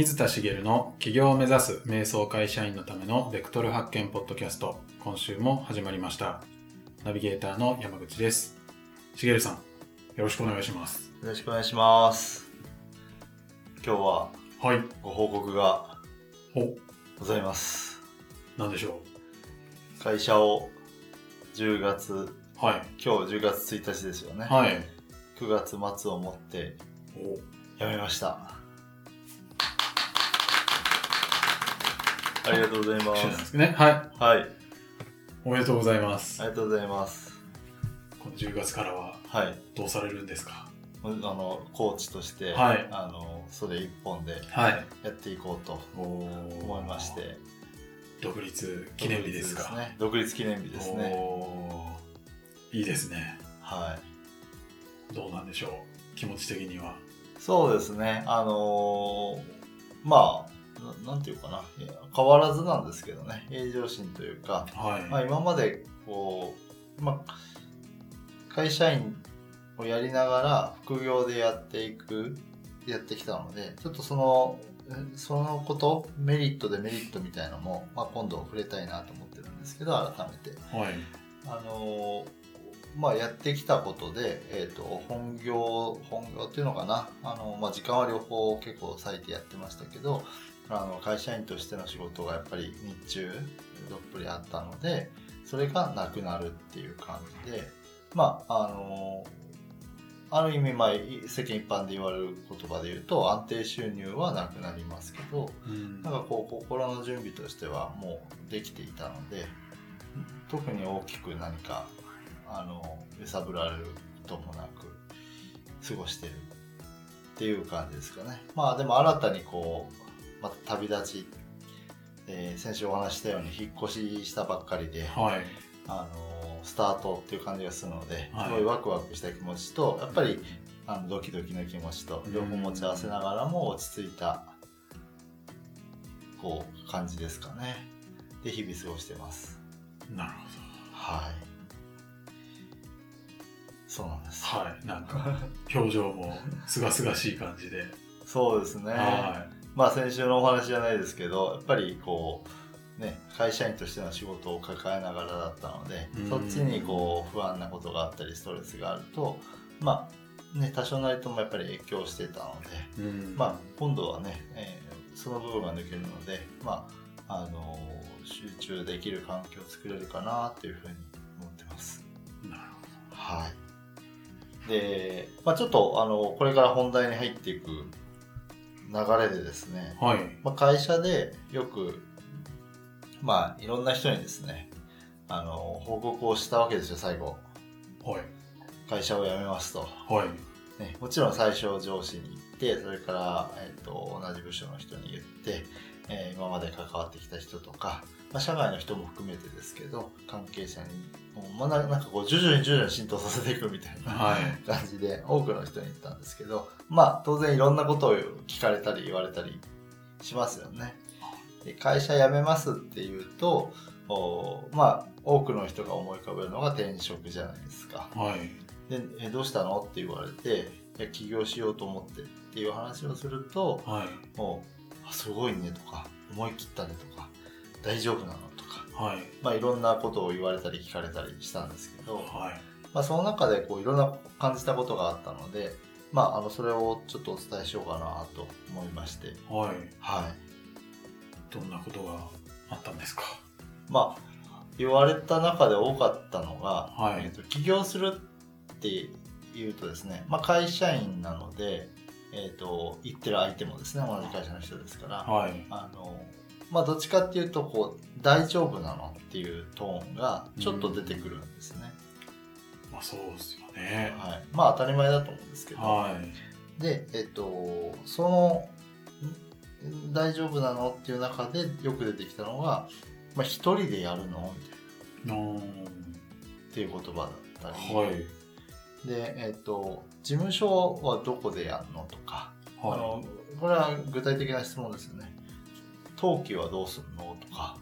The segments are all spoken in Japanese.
水田茂の起業を目指す瞑想会社員のためのベクトル発見ポッドキャスト。今週も始まりました。ナビゲーターの山口です。茂さんよろしくお願いします。よろしくお願いします。今日ははい。ご報告がお。ございます。何でしょ会社を10月うはい。今日10月1日ですよね、はい。9月末をもってお。辞めましたありがとうございま拍手なんですすね。はい。はい。おめでとうございます。ありがとうございます。この10月からははい。どうされるんですか？あのコーチとして、はい。あのそれ一本ではい。やっていこうとお思いまして。独立記念日ですか？独立ね。独立記念日ですね。おー。いいですね。はい。どうなんでしょう？気持ち的には。そうですね、あのーまあな、なんていうかな、変わらずなんですけどね、平常心というか、はい、まあ、今までこう、まあ、会社員をやりながら副業でやっていく、やってきたので、ちょっとその、えそのこと、メリット、デメリットみたいなのも、まあ、今度触れたいなと思ってるんですけど、改めて。はい。あのーまあ、やってきたことで、えー、と本業本業っていうのかな。あの、まあ、時間は両方結構割いてやってましたけどあの会社員としての仕事がやっぱり日中どっぷりあったのでそれがなくなるっていう感じでまああのある意味、まあ、い世間一般で言われる言葉で言うと安定収入はなくなりますけどうん。なんかこう心の準備としてはもうできていたので特に大きく何かあの揺さぶられることもなく過ごしてるっていう感じですかね。まあでも新たにこうまた旅立ち、えー先週お話ししたように引っ越ししたばっかりではい。あのスタートっていう感じがするので、はい。すごいワクワクした気持ちとやっぱりあのドキドキの気持ちと両方持ち合わせながらも落ち着いたこう感じですかね。で日々過ごしてます。なるはい。そうなんです、ほどはい。なんか表情もすがすがしい感じで、そうですね。はまあ先週のお話じゃないですけどやっぱりこうね会社員としての仕事を抱えながらだったのでうんそっちにこう不安なことがあったりストレスがあるとまあね多少なりともやっぱり影響してたのでいうんまあ今度はね、えーその部分が抜けるのでまああの集中できる環境を作れるかなっていうふうに思ってます。なるはい。で、まあ、ちょっとあのこれから本題に入っていく流れでですね、はい。まあ、会社でよくまあいろんな人にですねあの報告をしたわけですよ最後。はい。会社を辞めますと、はい。ね、もちろん最初上司に言ってそれから、えー、と同じ部署の人に言って、えー今まで関わってきた人とか、まあ、社外の人も含めてですけど関係者にもう、まあ、ななんかこう徐々に徐々に浸透させていくみたいなはい感じで多くの人に言ったんですけどまあ当然いろんなことを聞かれたり言われたりしますよね。で会社辞めますっていうとおまあ多くの人が思い浮かべるのが転職じゃないですか。はいでえどうしたのって言われていや起業しようと思ってっていう話をするとはいもうあすごいねとか思い切ったねとか大丈夫なの？とか、はい。まあ、いろんなことを言われたり聞かれたりしたんですけど、はい。まあ、その中でこういろんな感じたことがあったので、まあ、あのそれをちょっとお伝えしようかなと思いまして、はい。はい。どんなことがあったんですか？まあ、言われた中で多かったのが、はい。えーと起業するっていうとですね、まあ、会社員なので、えー、と言ってる相手もですね同じ会社の人ですから、はい。あのまあ、どっちかっていうとこう大丈夫なのっていうトーンがちょっと出てくるんですね、まあそうですよね。はい、まあ当たり前だと思うんですけど、はい。でえっ、とそのん大丈夫なのっていう中でよく出てきたのが、まあ、一人でやるのみたいな。のっていう言葉だったり、はい。で、えっと事務所はどこでやるのとか、あはのこれは具体的な質問ですよね登記はどうするの？とか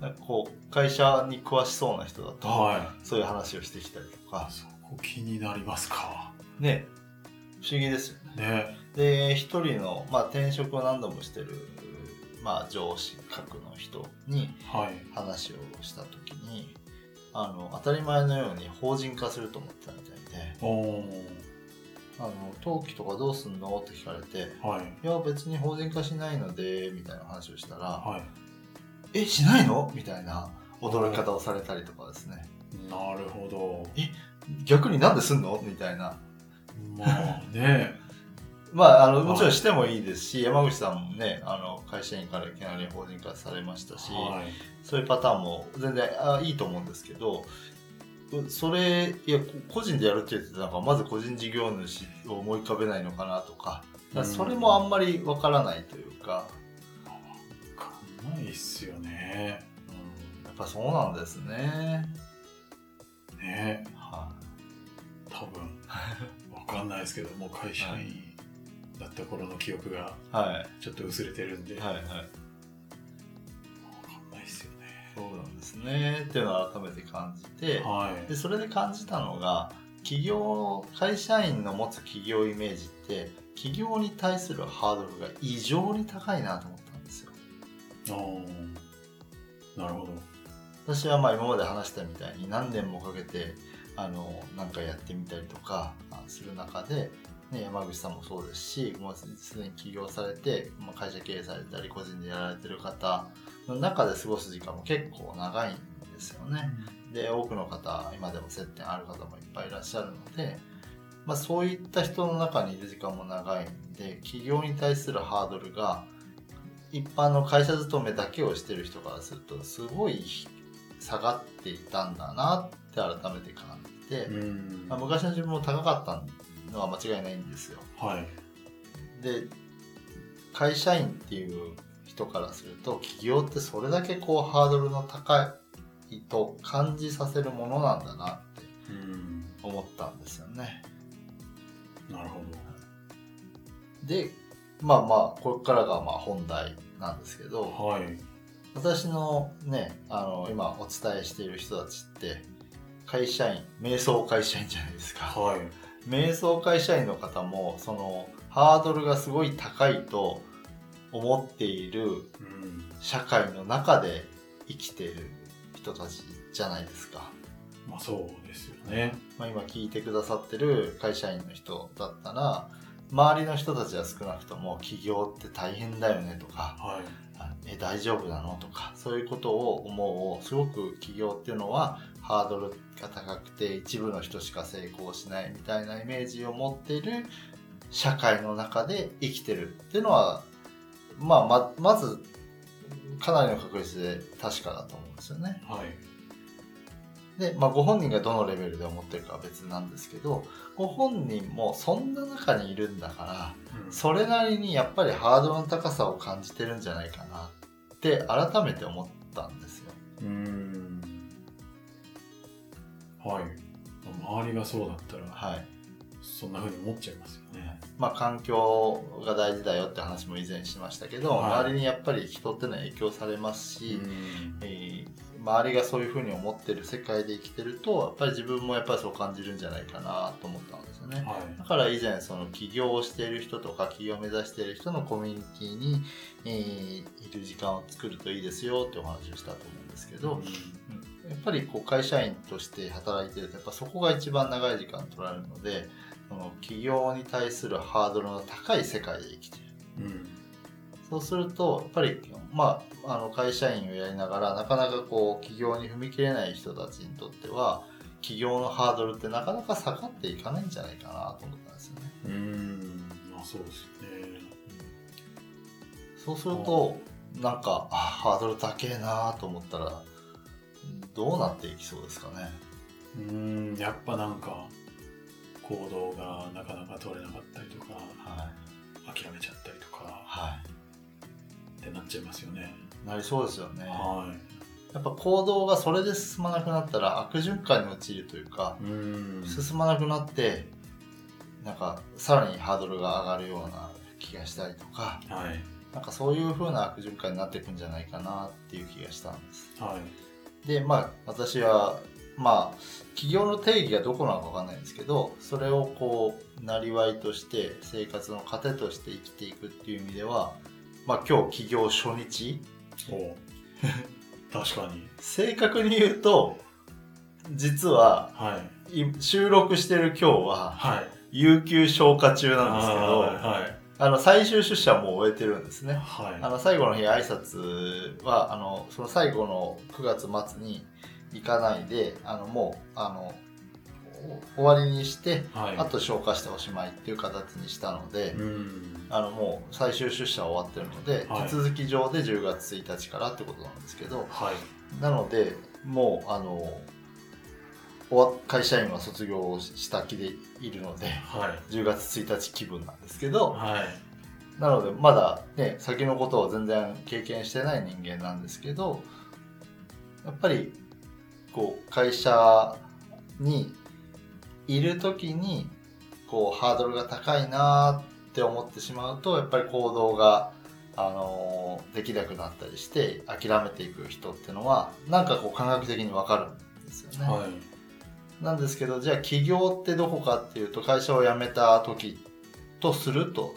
なんかこう会社に詳しそうな人だと、はそういう話をしてきたりとか。いそこ気になりますか。ね。不思議ですよね。ね。で一人の、まあ、転職を何度もしてる、まあ、上司格の人にはい。話をした時にあの当たり前のように法人化すると思ってたみたいで。お「あの登記とかどうすんの?」って聞かれてー。はい。「いや別に法人化しないので」みたいな話をしたらは「えしないの?」みたいな驚き方をされたりとかですねい。なるほど。逆になんですんの？みたいなまあね。まあ、あの、はいもちろんしてもいいですし、山口さんもね、あの、会社員からいきなり法人化されましたし、はい。そういうパターンも全然あいいと思うんですけど、うそれ、いや、こ個人でやるって言ってたなんか、まず個人事業主を思い浮かべないのかなとか、それもあんまりわからないというか、わかんないっすよね。うん、やっぱそうなんですね。ね。は多分。わかんないですけど、もう会社員だった頃の記憶がい。はい。ちょっと薄れてるんで。はいはい。わかんない。そうなんですね。っていうのを改めて感じて、はいで。それで感じたのが企業会社員の持つ企業イメージって企業に対するハードルが異常に高いなと思ったんですよおーなるほど。私はまあ今まで話したみたいに何年もかけてあのなんかやってみたりとかあする中で、ね、山口さんもそうですしもうすでに起業されて、まあ、会社経営されたり個人でやられてる方の中で過ごす時間も結構長いんですよね。で多くの方今でも接点ある方もいっぱいいらっしゃるので、まあ、そういった人の中にいる時間も長いんで起業に対するハードルが一般の会社勤めだけをしてる人からするとすごい下がっていたんだなって改めて感じて、うん。まあ、昔の自分も高かったのは間違いないんですよ。はい。で会社員っていう人からすると起業ってそれだけこうハードルの高いと感じさせるものなんだなってうん。思ったんですよね。なるほでまあまあこれからがまあ本題なんですけどど。はい。私のねあの今お伝えしている人たちって会社員瞑想会社員じゃないですか。はい。瞑想会社員の方もそのハードルがすごい高いと思っているうん。社会の中で生きている人たちじゃないですか。まあそうですよね。まあ、今聞いてくださってる会社員の人だったら周りの人たちは少なくとも起業って大変だよねとかはい。あえ大丈夫なのとかそういうことを思うすごく起業っていうのはハードルが高くて一部の人しか成功しないみたいなイメージを持っている社会の中で生きてるっていうのは、まあ、ままずかなりの確率で確かだと思うんですよね。はい。で、まあ、ご本人がどのレベルで思ってるかは別なんですけどご本人もそんな中にいるんだからうんそれなりにやっぱりハードルの高さを感じてるんじゃないかなって改めて思ったんですよ。うーん。はい。周りがそうだったら、はい。そんな風に思っちゃいますよね。まあ環境が大事だよって話も以前しましたけど、はい周りにやっぱり人ってのは影響されますし、うんえー周りがそういうふうに思ってる世界で生きてるとやっぱり自分もやっぱりそう感じるんじゃないかなと思ったんですよね。はい。だから以前その起業をしている人とか起業を目指している人のコミュニティに、えーいる時間を作るといいですよってお話をしたと思うんですけど、うんやっぱりこう会社員として働いてるとやっぱそこが一番長い時間取られるのでその起業に対するハードルの高い世界で生きている。うん。そうするとやっぱり、まあ、あの会社員をやりながらなかなかこう起業に踏み切れない人たちにとっては起業のハードルってなかなか下がっていかないんじゃないかなと思ったんですよね。うーん。まあそうですね。そうするとなんかあハードル高えなと思ったらどうなっていきそうですかね？うーん。やっぱなんか、行動がなかなか取れなかったりとか、はい、諦めちゃったりとかはってなっちゃいますよね。い、なりそうですよね。はやっぱ行動がそれで進まなくなったら悪循環に陥るというかい。うーん。進まなくなってなんかさらにハードルが上がるような気がしたりとかはい。なんかそういう風な悪循環になっていくんじゃないかなっていう気がしたんですはい。でまあ私はまあ企業の定義がどこなのかわかんないんですけどそれをこうなりわいとして生活の糧として生きていくっていう意味ではまあ今日起業初日。お 確かに。正確に言うと実ははい。い収録してる今日ははい。有給消化中なんですけどはいはいあの最終出社はもう終えてるんですね。はい。あの最後の日挨拶はあのその最後の9月末に行かないであのもうあのお終わりにしてはい。あと消化しておしまいっていう形にしたので、うん。あのもう最終出社は終わってるので、はい。手続き上で10月1日からってことなんですけどはい。なのでもうあの会社員は卒業した気でいるのではい。10月1日気分なんですけどはい。なのでまだね先のことを全然経験してない人間なんですけどやっぱりこう会社にいる時にこうハードルが高いなって思ってしまうとやっぱり行動が、あのーできなくなったりして諦めていく人っていうのはなんかこう感覚的にわかるんですよね。はいなんですけどじゃあ起業ってどこかっていうと会社を辞めた時とすると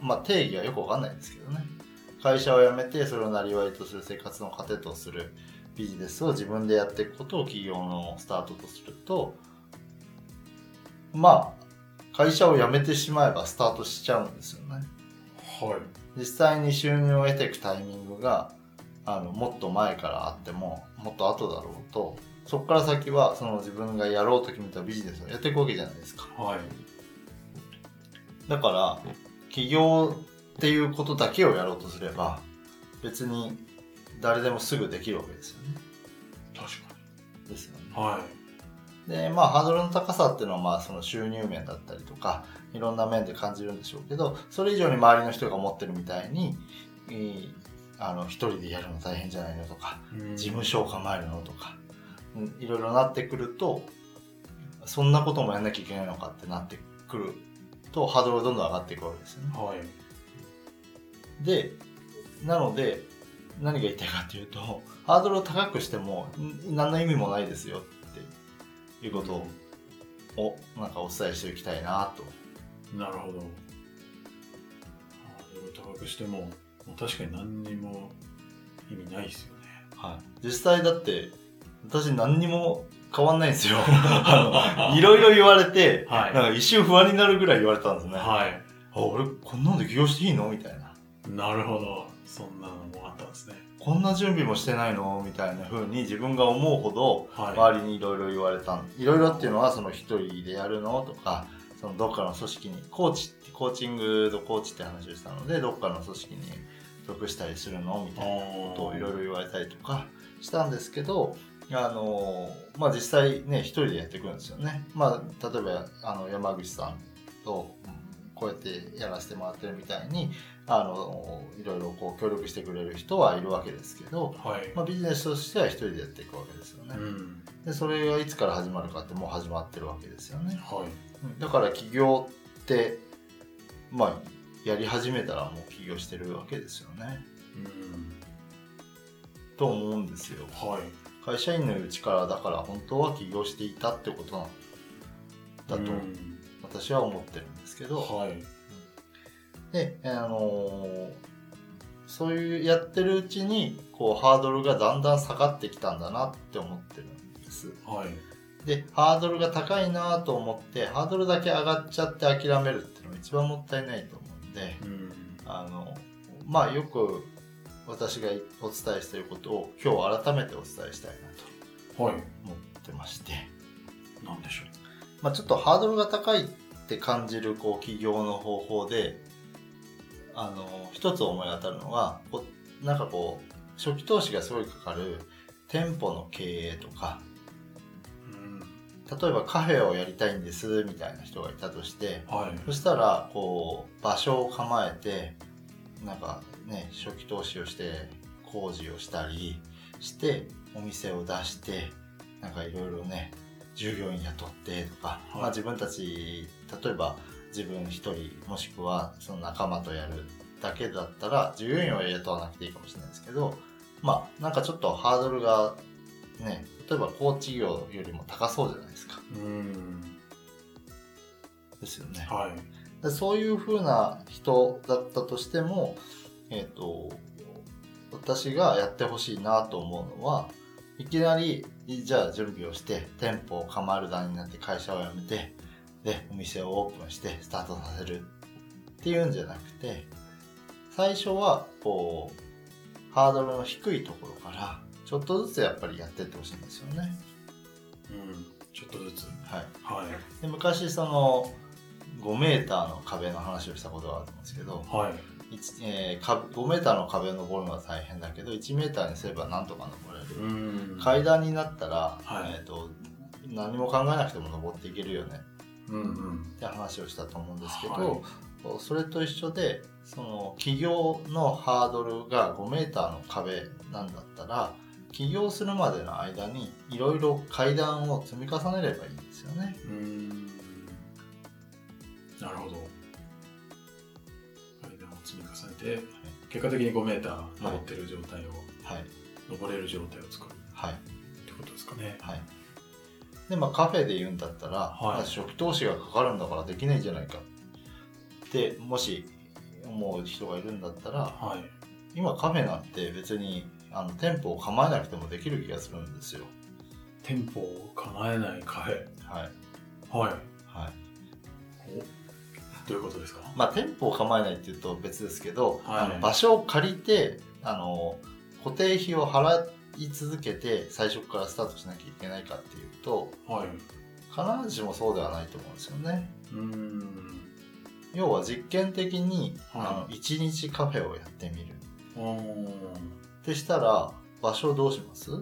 まあ定義はよくわかんないんですけどね。会社を辞めてそれをなりわいとする生活の糧とするビジネスを自分でやっていくことを起業のスタートとするとまあ会社を辞めてしまえばスタートしちゃうんですよね。はい。実際に収入を得ていくタイミングがあのもっと前からあってももっと後だろうとそこから先はその自分がやろうと決めたビジネスをやっていくわけじゃないですか。はい。だから起業っていうことだけをやろうとすれば別に誰でもすぐできるわけですよね。確かですよね。にはい。でまあハードルの高さっていうのはまあその収入面だったりとかいろんな面で感じるんでしょうけどそれ以上に周りの人が思ってるみたいに、えーあの一人でやるの大変じゃないのとかうん。事務所を構えるのとか、うんいろいろなってくるとそんなこともやんなきゃいけないのかってなってくるとハードルがどんどん上がっていくわけですよね。はいでなので何が言いたいかっていうとハードルを高くしてもん何の意味もないですよっていうことをなんかお伝えしておきたいなと。なるほどハードル高くしてももう確かに何にも意味ないですよねはい、実際だって私何にも変わんないんですよ。あのいろいろ言われて、はい。なんか一瞬不安になるぐらい言われたんですね。あはい。俺こんなんで起業していいの？みたいな。なるほど。そんなのもあったんですね。こんな準備もしてないの？みたいな風に自分が思うほどはい。周りにいろいろ言われたんいろいろっていうのはその一人でやるの？とかそのどっかの組織にコーチコーチングとコーチって話をしたのでどっかの組織に属したりするの？みたいなことをいろいろ言われたりとかしたんですけどあのまあ実際ね一人でやっていくんですよね。まあ例えばあの山口さんとうんこうやってやらせてもらってるみたいにあのいろいろこう協力してくれる人はいるわけですけど、はいまあ、ビジネスとしては一人でやっていくわけですよね。うんでそれがいつから始まるかってもう始まってるわけですよね。はいうんだから起業ってまあやり始めたらもう起業してるわけですよね。うんと思うんですよ。はい会社員のうちからだから本当は起業していたってことなんだとうん。私は思ってるんですけど、はい。で、あのーそういうやってるうちにこうハードルがだんだん下がってきたんだなって思ってるんです。はい。でハードルが高いなと思ってハードルだけ上がっちゃって諦めるっていうのが一番もったいないと思うんでうん。あのまあよく私がお伝えしていることを今日改めてお伝えしたいなはい。と思ってまして、なんでしょまあ、ちょっとハードルが高いって感じるこう起業の方法であの一つ思い当たるのがこうなんかこう初期投資がすごいかかる店舗の経営とか。ううん。例えばカフェをやりたいんですみたいな人がいたとしてはい。そしたらこう場所を構えてなんかね初期投資をして工事をしたりしてお店を出してなんかいろいろね従業員雇ってとか、はい。まあ、自分たち例えば自分一人もしくはその仲間とやるだけだったら従業員は雇わなくていいかもしれないですけどまあなんかちょっとハードルがね例えばコーチ業よりも高そうじゃないですか。うん。ですよね。はい。でそういうふうな人だったとしてもえっ、と私がやってほしいなと思うのはいきなりじゃあ準備をして店舗を構える段になって会社を辞めてでお店をオープンしてスタートさせるっていうんじゃなくて最初はこうハードルの低いところからちょっとずつやっぱりやってってほしいんですよね。うんちょっとずつ。はい、はい。で昔その5メーターの壁の話をしたことがあるんですけど、はい。一えーか5メーターの壁を登るのは大変だけど1メーターにすればなんとか登れる、うん。階段になったら、はい。えー、と何も考えなくても登っていけるよね。うんうん。って話をしたと思うんですけど、はい。それと一緒でその起業のハードルが5メーターの壁なんだったら起業するまでの間にいろいろ階段を積み重ねればいいんですよね。うん。なるほど積み重ねて結果的に5メーター登ってる状態を、はい、登れる状態を作る。はい。ってことですかね。はい。で、まあカフェで言うんだったら、はい。まあ初期投資がかかるんだからできないんじゃないか。って、もし思う人がいるんだったら、はい。今カフェなんて別にあの店舗を構えなくてもできる気がするんですよ。店舗を構えないカフェ。はい。はい。はい。おどういうことですか？まあ店舗を構えないっていうと別ですけど、はい。あの場所を借りて、あの、固定費を払い続けて最初からスタートしなきゃいけないかっていうと、はい。必ずしもそうではないと思うんですよね。うーん。要は実験的に、はい。あの1日カフェをやってみる。ってしたら場所をどうします？と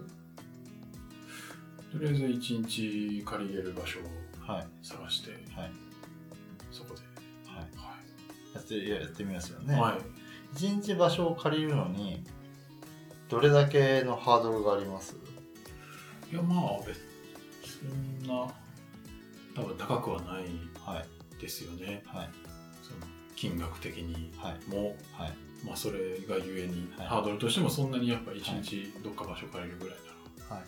りあえず1日借りれる場所をはい。探して。はい。はいはやってやってみますよい、ね、はい、1日場所を借りるのにどれだけのハードルがあります？いやまあ別そんな多分高くはないはい。ですよね。はい。その金額的にはい。も、はい。まあ、それがゆえに、はい。ハードルとしてもそんなにやっぱ1日どっか場所借りるぐらいならはい。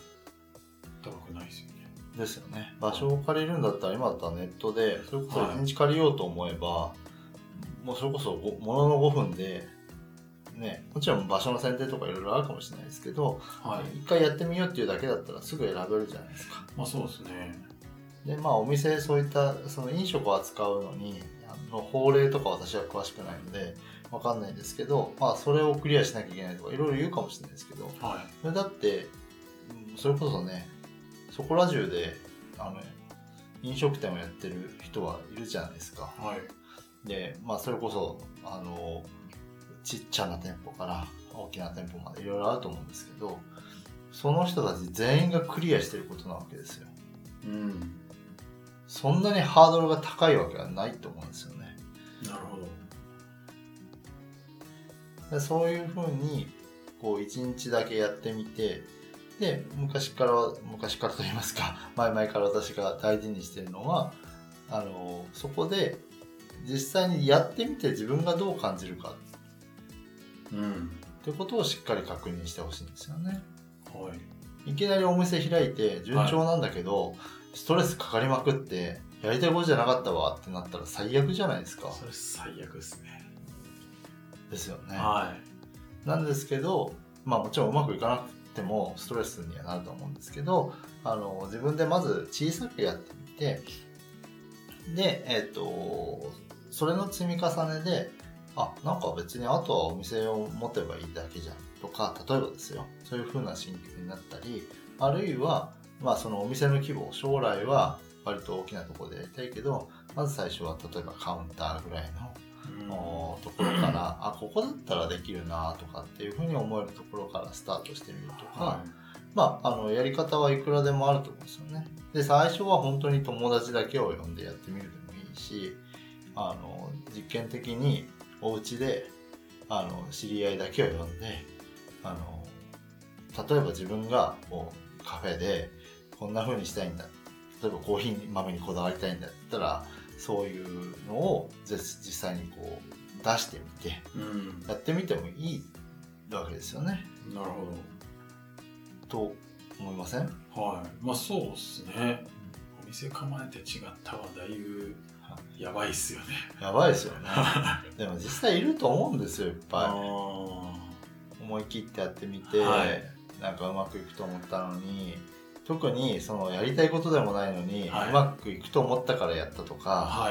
高くないですよね。ですよね。場所を借りるんだったら今だったらネットでそれこそはい1日借りようと思えば、もうそれこそごものの5分でねもちろん場所の選定とかいろいろあるかもしれないですけどはい一回やってみようっていうだけだったらすぐ選べるじゃないですか。まあそうですねでまあお店そういったその飲食を扱うのにあの法令とか私は詳しくないのでわかんないんですけどまあそれをクリアしなきゃいけないとかいろいろ言うかもしれないですけどはそれだってうんそれこそねそこら中であの飲食店をやってる人はいるじゃないですか。いはいでまあそれこそあのちっちゃな店舗から大きな店舗までいろいろあると思うんですけどその人たち全員がクリアしてることなわけですよ。うん。そんなにハードルが高いわけはないと思うんですよね。なるほど。でそういうふうにこう一日だけやってみてで昔から昔からと言いますか前々から私が大事にしてるのはあのそこで実際にやってみて自分がどう感じるかうんってことをしっかり確認してほしいんですよね。はいいきなりお店開いて順調なんだけど、ストレスかかりまくってやりたいことじゃなかったわってなったら最悪じゃないですか。それ最悪ですねですよね。はなんですけど、まあもちろんうまくいかなくてもストレスにはなると思うんですけど、あの自分でまず小さくやってみて、で、えっ、と、それの積み重ねで、あ、なんか別にあとはお店を持てばいいだけじゃん。とか、例えばですよ、そういう風な心境になったり、あるいは、まあそのお店の規模、将来は割と大きなところでやりたいけど、まず最初は例えばカウンターぐらいのい、のところからあここだったらできるなとかっていうふうに思えるところからスタートしてみるとか、はまああのやり方はいくらでもあると思うんですよね。で最初は本当に友達だけを呼んでやってみるでもいいしあの実験的にお家であの知り合いだけを呼んであの例えば自分がこうカフェでこんな風にしたいんだ例えばコーヒー豆にこだわりたいんだったらそういうのを実実際にこう出してみていうんやってみてもいいわけですよね。なるほと思いません？はい。まあそうですね。お店構えて違ったはだいぶやばいっすよね。やばいですよね でも実際いると思うんですよいっぱいあ思い切ってやってみて、はいなんかうまくいくと思ったのに特にそのやりたいことでもないのに、はいうまくいくと思ったからやったとあ。かは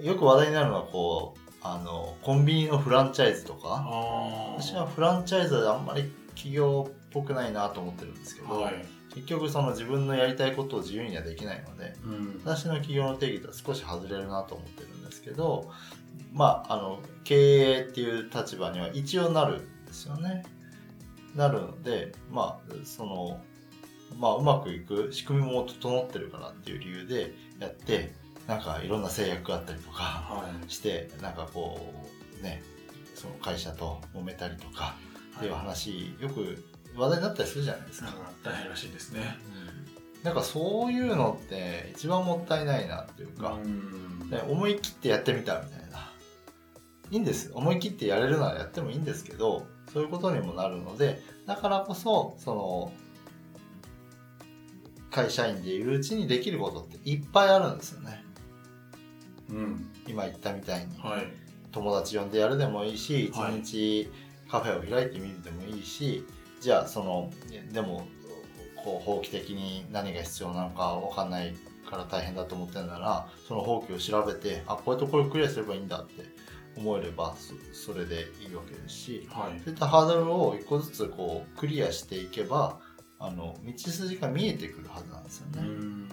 い。よく話題になるのはこうあのコンビニのフランチャイズとあかあ。私はフランチャイズはあんまり企業っぽくないなと思ってるんですけど、はい。結局その自分のやりたいことを自由にはできないのでうん。私の企業の定義とは少し外れるなと思ってるんですけどまああの経営っていう立場には一応なるんですよね。なるのでまあそのまあうまくいく仕組みも整ってるからっていう理由でやってなんかいろんな制約があったりとかはい。してなんかこうねその会社と揉めたりとかっていう話よく話題になったりするじゃないですか大変らしいですね。なんかそういうのって一番もったいないなっていうか、う思い切ってやってみたみたいな。いいんです。思い切ってやれるならやってもいいんですけど、そういうことにもなるので、だからこそ、その、会社員でいるうちにできることっていっぱいあるんですよね。うん。今言ったみたいに。はい。友達呼んでやるでもいいし、一はい日カフェを開いてみるでもいいし、じゃあその、でも、こう、法規的に何が必要なのかわかんないから大変だと思ってるなら、その法規を調べて、あ、こういうところクリアすればいいんだって思えれば、そそれでいいわけですし、はい。そういったハードルを一個ずつこう、クリアしていけば、あの、道筋が見えてくるはずなんですようね。ん。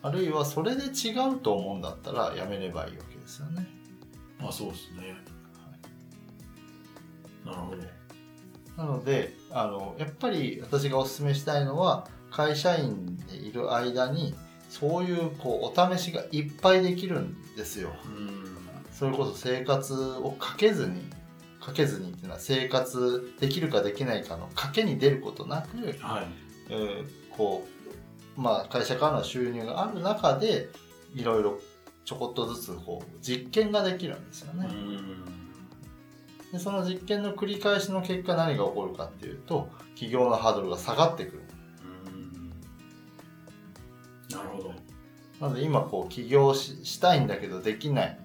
あるいは、それで違うと思うんだったら、やめればいいわけですよね。まあそうですね。なるほど。なのであのやっぱり私がお勧めしたいのは会社員でいる間にそういうこうお試しがいっぱいできるんですよ。うん。それこそ生活をかけずにかけずにっていうのは生活できるかできないかの賭けに出ることなく、はい。えーこうまあ、会社からの収入がある中でいろいろちょこっとずつこう実験ができるんですよね。うん。でその実験の繰り返しの結果何が起こるかっていうと企業のハードルが下がってくる。うん。なるほど。なので今こう起業ししたいんだけどできない。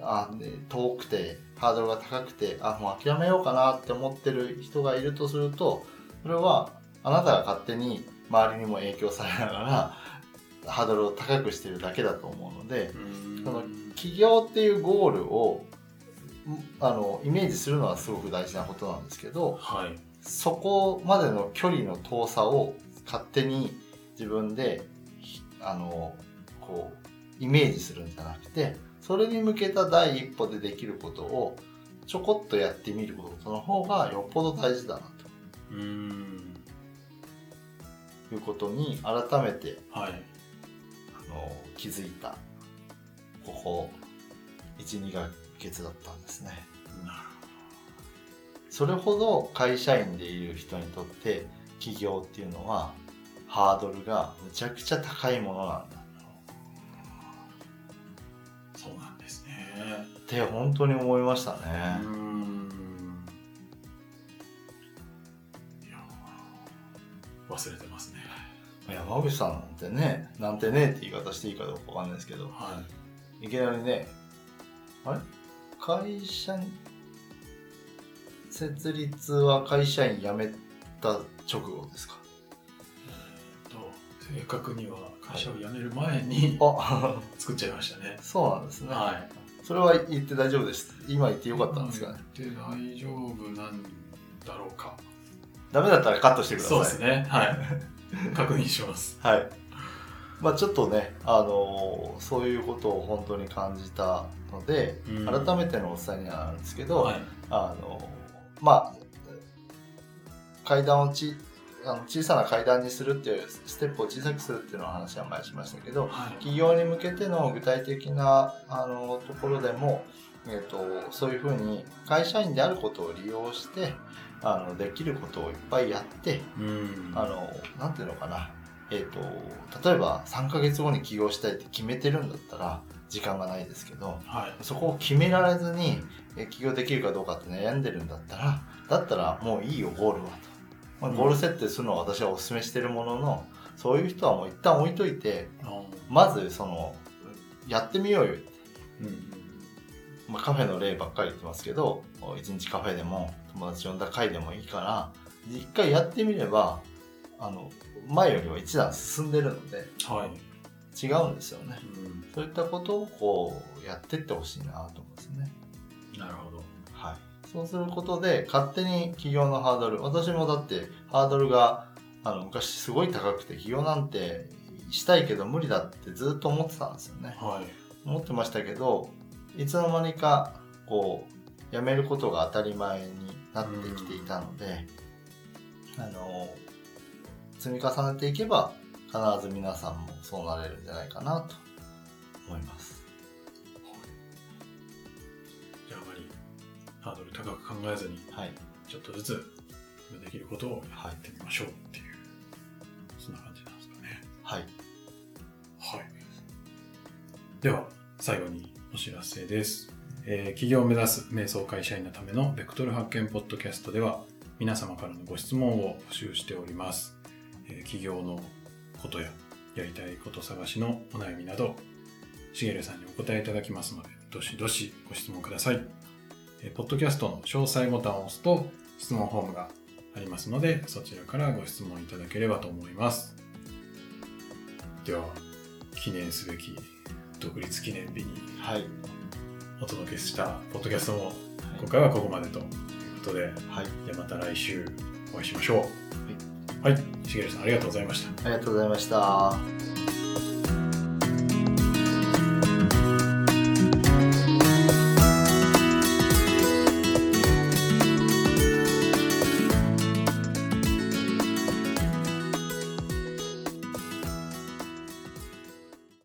あで遠くてハードルが高くてあもう諦めようかなって思ってる人がいるとするとそれはあなたが勝手に周りにも影響されながらハードルを高くしてるだけだと思うのでうん。その起業っていうゴールをんあのイメージするのはすごく大事なことなんですけどはい。そこまでの距離の遠さを勝手に自分でひあのこうイメージするんじゃなくてそれに向けた第一歩でできることをちょこっとやってみることの方がよっぽど大事だなうん。ということに改めてはい。あの気づいたここ12ヶ月だったんですね。それほど会社員でいる人にとって起業っていうのはハードルがむちゃくちゃ高いものなんだそうなんですね。って本当に思いましたうね。忘れてますね。山口さんなんてね、なんてねって言い方していいかどうかわかんないですけど、はいきなりね、あれ？会社に、設立は会社員辞めた直後ですか？い。と正確には会社を辞める前にあ、作っちゃいましたね。そうなんですね。はい。それは言って大丈夫です。今言ってよかったんですか？ね。で大丈夫なんだろうか。ダメだったらカットしてください。そうですね。はい。確認します。はい。まあちょっとね、あのーそういうことを本当に感じたので、うん改めてのお伝えにはなるんですけど、はい。あのーまあ階段をちあの小さな階段にするっていうステップを小さくするっていうのを話は前にしましたけどはい。企業に向けての具体的なあのところでも、えー、とそういうふうに会社員であることを利用してあのできることをいっぱいやってうん。あの、なんていうのかな。えっ、と、例えば3ヶ月後に起業したいって決めてるんだったら、時間がないですけど、はい。そこを決められずに、え起業できるかどうかって悩んでるんだったら、だったらもういいよ、ゴールは。と。まあ、ゴール設定するのは私はお勧めしてるものの、そういう人はもう一旦置いといて、まずその、やってみようよ。うんまあ、カフェの例ばっかり言ってますけど、一日カフェでも友達呼んだ会でもいいから、一回やってみれば、あの、前よりは一段進んでるので、はい。違うんですよね。うんそういったことをこう、やってってほしいなと思うんですね。なるほど。はい。そうすることで、勝手に起業のハードル、私もだってハードルが、あの、昔すごい高くて、起業なんてしたいけど無理だってずっと思ってたんですよね。はい。思ってましたけど、いつの間にか、こう、辞めることが当たり前になってきていたので、あの、積み重ねていけば、必ず皆さんもそうなれるんじゃないかなと思います。じゃああまりハードル高く考えずに、はい。ちょっとずつできることをやってみましょうっていう、そんな感じなんですかね。はい。はい。では、最後にお知らせです。えー企業を目指す瞑想会社員のためのベクトル発見ポッドキャストでは、皆様からのご質問を募集しております。えー企業のことや、やりたいこと探しのお悩みなど、しげるさんにお答えいただきますので、どしどしご質問ください。えーポッドキャストの詳細ボタンを押すと、質問フォームがありますので、そちらからご質問いただければと思います。では、記念すべき独立記念日にはい。お届けしたポッドキャストも今回はここまでということで、はい。じゃあまた来週お会いしましょう。はい。しげるさんありがとうございました。ありがとうございました。